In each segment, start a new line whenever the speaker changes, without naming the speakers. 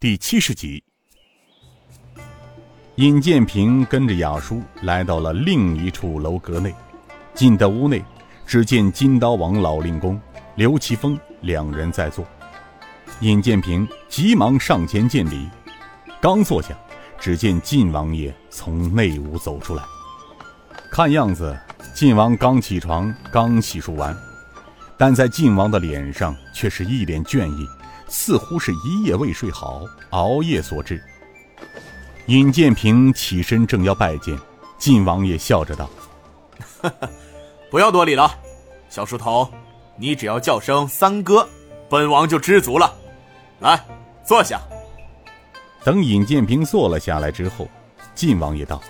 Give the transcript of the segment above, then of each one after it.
第七十集。尹建平跟着雅叔来到了另一处楼阁内，进到屋内，只见金刀王老令公、刘奇峰两人在坐。尹建平急忙上前见礼，刚坐下，只见晋王爷从内屋走出来。看样子，晋王刚起床，刚洗漱完，但在晋王的脸上却是一脸倦意，似乎是一夜未睡好，熬夜所致。尹建平起身正要拜见，晋王爷笑着道：“
不要多礼了，小书童，你只要叫声三哥，本王就知足了。来，坐下。”
等尹建平坐了下来之后，晋王爷道：“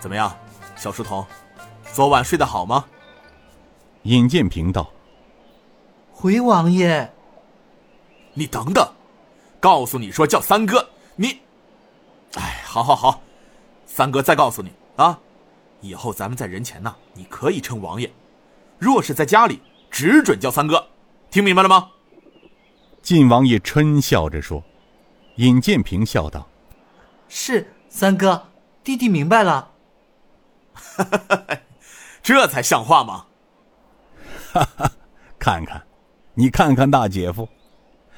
怎么样，小书童，昨晚睡得好吗？”
尹建平道：“
回王爷，
你等等，告诉你说叫三哥，你。”哎，好好好，三哥再告诉你啊，以后咱们在人前呢，你可以称王爷；若是在家里，只准叫三哥，听明白了吗？
晋王爷嗔笑着说。尹建平笑道：“
是三哥，弟弟明白了。”
这才像话吗？
哈哈，看看，你看看大姐夫，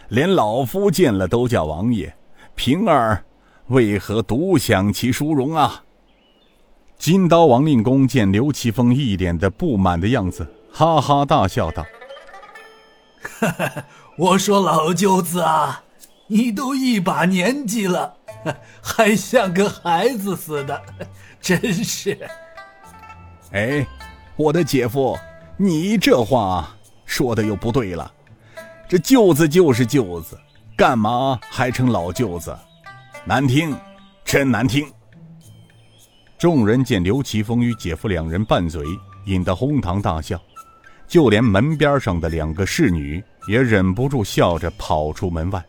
连老夫见了都叫王爷，平儿。为何独享其殊荣啊？金刀王令公见刘奇峰一脸的不满的样子，哈哈大笑道：“
我说老舅子啊，你都一把年纪了，还像个孩子似的，真是。”
哎，我的姐夫，你这话说的又不对了。这舅子就是舅子，干嘛还称老舅子？难听，真难听。众人见刘奇峰与姐夫两人拌嘴，引得哄堂大笑，就连门边上的两个侍女也忍不住笑着跑出门外。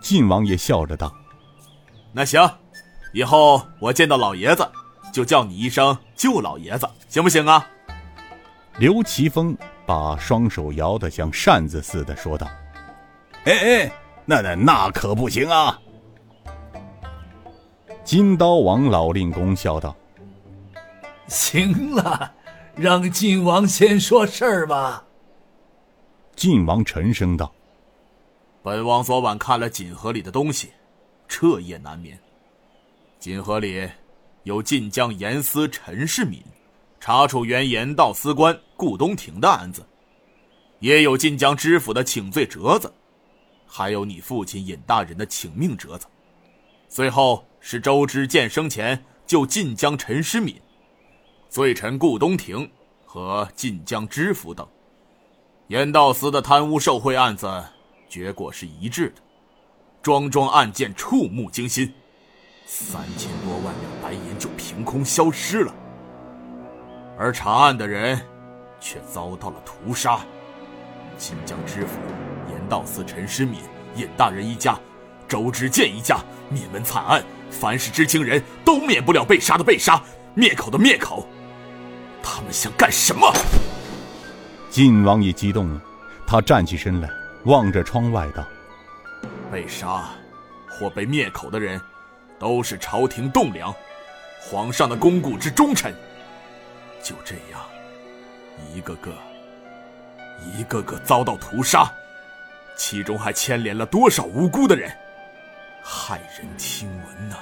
晋王爷笑着道：“
那行，以后我见到老爷子，就叫你一声舅老爷子，行不行啊？”
刘奇峰把双手摇得像扇子似的，说道：“哎哎，那那那可不行啊！”金刀王老令公笑道：“
行了，让晋王先说事儿吧。”
晋王沉声道：“
本王昨晚看了锦盒里的东西，彻夜难眠。锦盒里有晋江严司陈世敏查处原盐道司官顾东亭的案子，也有晋江知府的请罪折子，还有你父亲尹大人的请命折子，最后。”是周知见生前就晋江陈师敏、罪臣顾东亭和晋江知府等，严道司的贪污受贿案子结果是一致的，桩桩案件触目惊心，三千多万两白银就凭空消失了，而查案的人却遭到了屠杀，晋江知府、严道司陈师敏、尹大人一家、周知建一家灭门惨案。凡是知情人都免不了被杀的被杀，灭口的灭口。他们想干什么？
晋王也激动了，他站起身来，望着窗外道：“
被杀或被灭口的人，都是朝廷栋梁、皇上的肱骨之忠臣。就这样，一个个、一个个遭到屠杀，其中还牵连了多少无辜的人？”骇人听闻呐！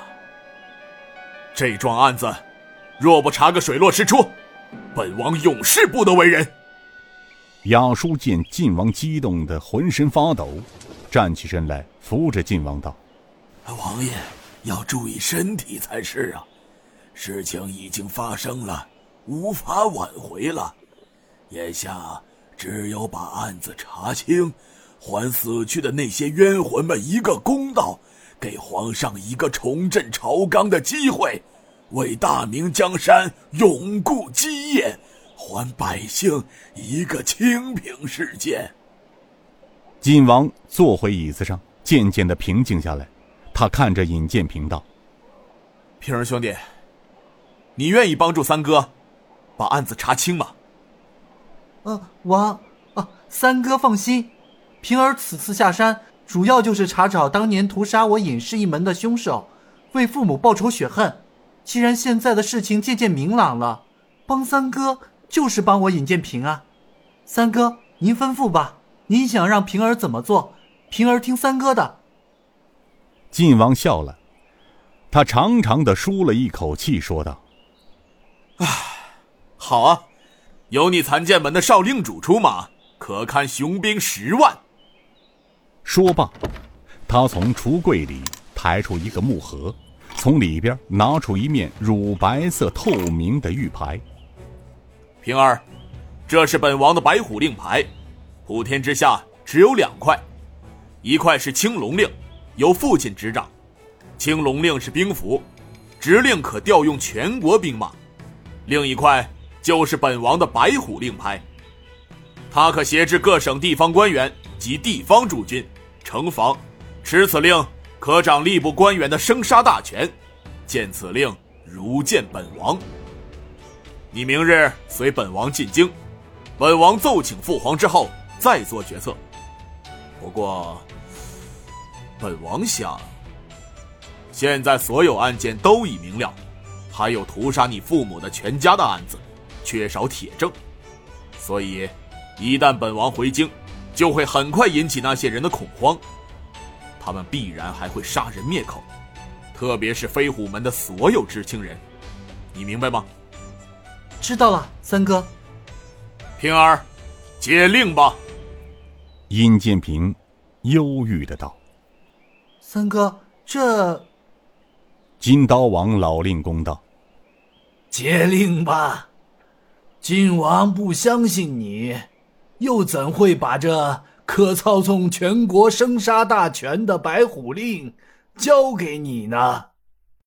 这桩案子，若不查个水落石出，本王永世不得为人。
雅叔见晋王激动的浑身发抖，站起身来扶着晋王道：“
王爷要注意身体才是啊！事情已经发生了，无法挽回了。眼下只有把案子查清，还死去的那些冤魂们一个公道。”给皇上一个重振朝纲的机会，为大明江山永固基业，还百姓一个清平世界。
晋王坐回椅子上，渐渐的平静下来。他看着尹建平道：“
平儿兄弟，你愿意帮助三哥把案子查清吗？”“
呃，王啊，三哥放心，平儿此次下山主要就是查找当年屠杀我尹氏一门的凶手，为父母报仇雪恨。既然现在的事情渐渐明朗了，帮三哥就是帮我尹建平啊。三哥，您吩咐吧，您想让平儿怎么做，平儿听三哥的。
晋王笑了，他长长的舒了一口气，说道：“
唉，好啊，有你残剑门的少令主出马，可堪雄兵十万。”
说罢，他从橱柜里抬出一个木盒，从里边拿出一面乳白色透明的玉牌。
平儿，这是本王的白虎令牌，普天之下只有两块，一块是青龙令，由父亲执掌，青龙令是兵符，执令可调用全国兵马；另一块就是本王的白虎令牌，它可挟制各省地方官员及地方驻军。城防，持此令可掌吏部官员的生杀大权，见此令如见本王。你明日随本王进京，本王奏请父皇之后再做决策。不过，本王想，现在所有案件都已明了，还有屠杀你父母的全家的案子，缺少铁证，所以一旦本王回京。就会很快引起那些人的恐慌，他们必然还会杀人灭口，特别是飞虎门的所有知情人，你明白吗？
知道了，三哥。
平儿，接令吧。
殷建平忧郁的道：“
三哥，这……”
金刀王老令公道：“
接令吧，晋王不相信你。”又怎会把这可操纵全国生杀大权的白虎令交给你呢？